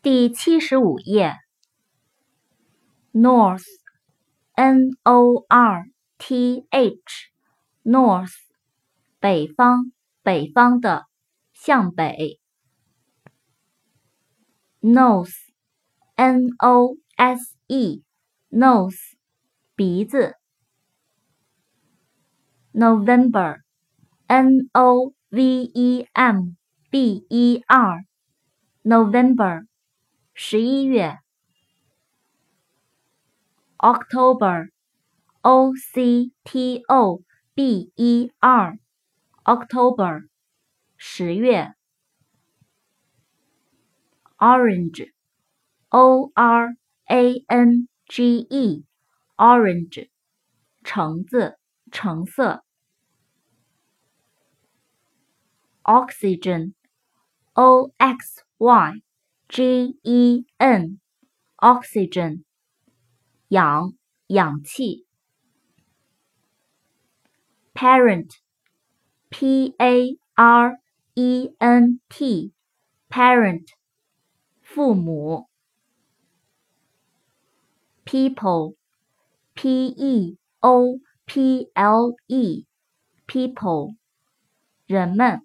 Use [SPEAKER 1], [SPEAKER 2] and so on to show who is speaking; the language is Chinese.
[SPEAKER 1] 第七十五页。North，N-O-R-T-H，North，北方，北方的，向北。Nose，N-O-S-E，Nose，鼻子。November，N-O-V-E-M-B-E-R，November。十一月，October，O C T O B E R，October，十月，Orange，O R A N G E，Orange，橙子，橙色，Oxygen，O X Y。G E N，oxygen，氧，氧气。Parent，P A R E N T，parent，父母。People，P E O P L E，people，人们。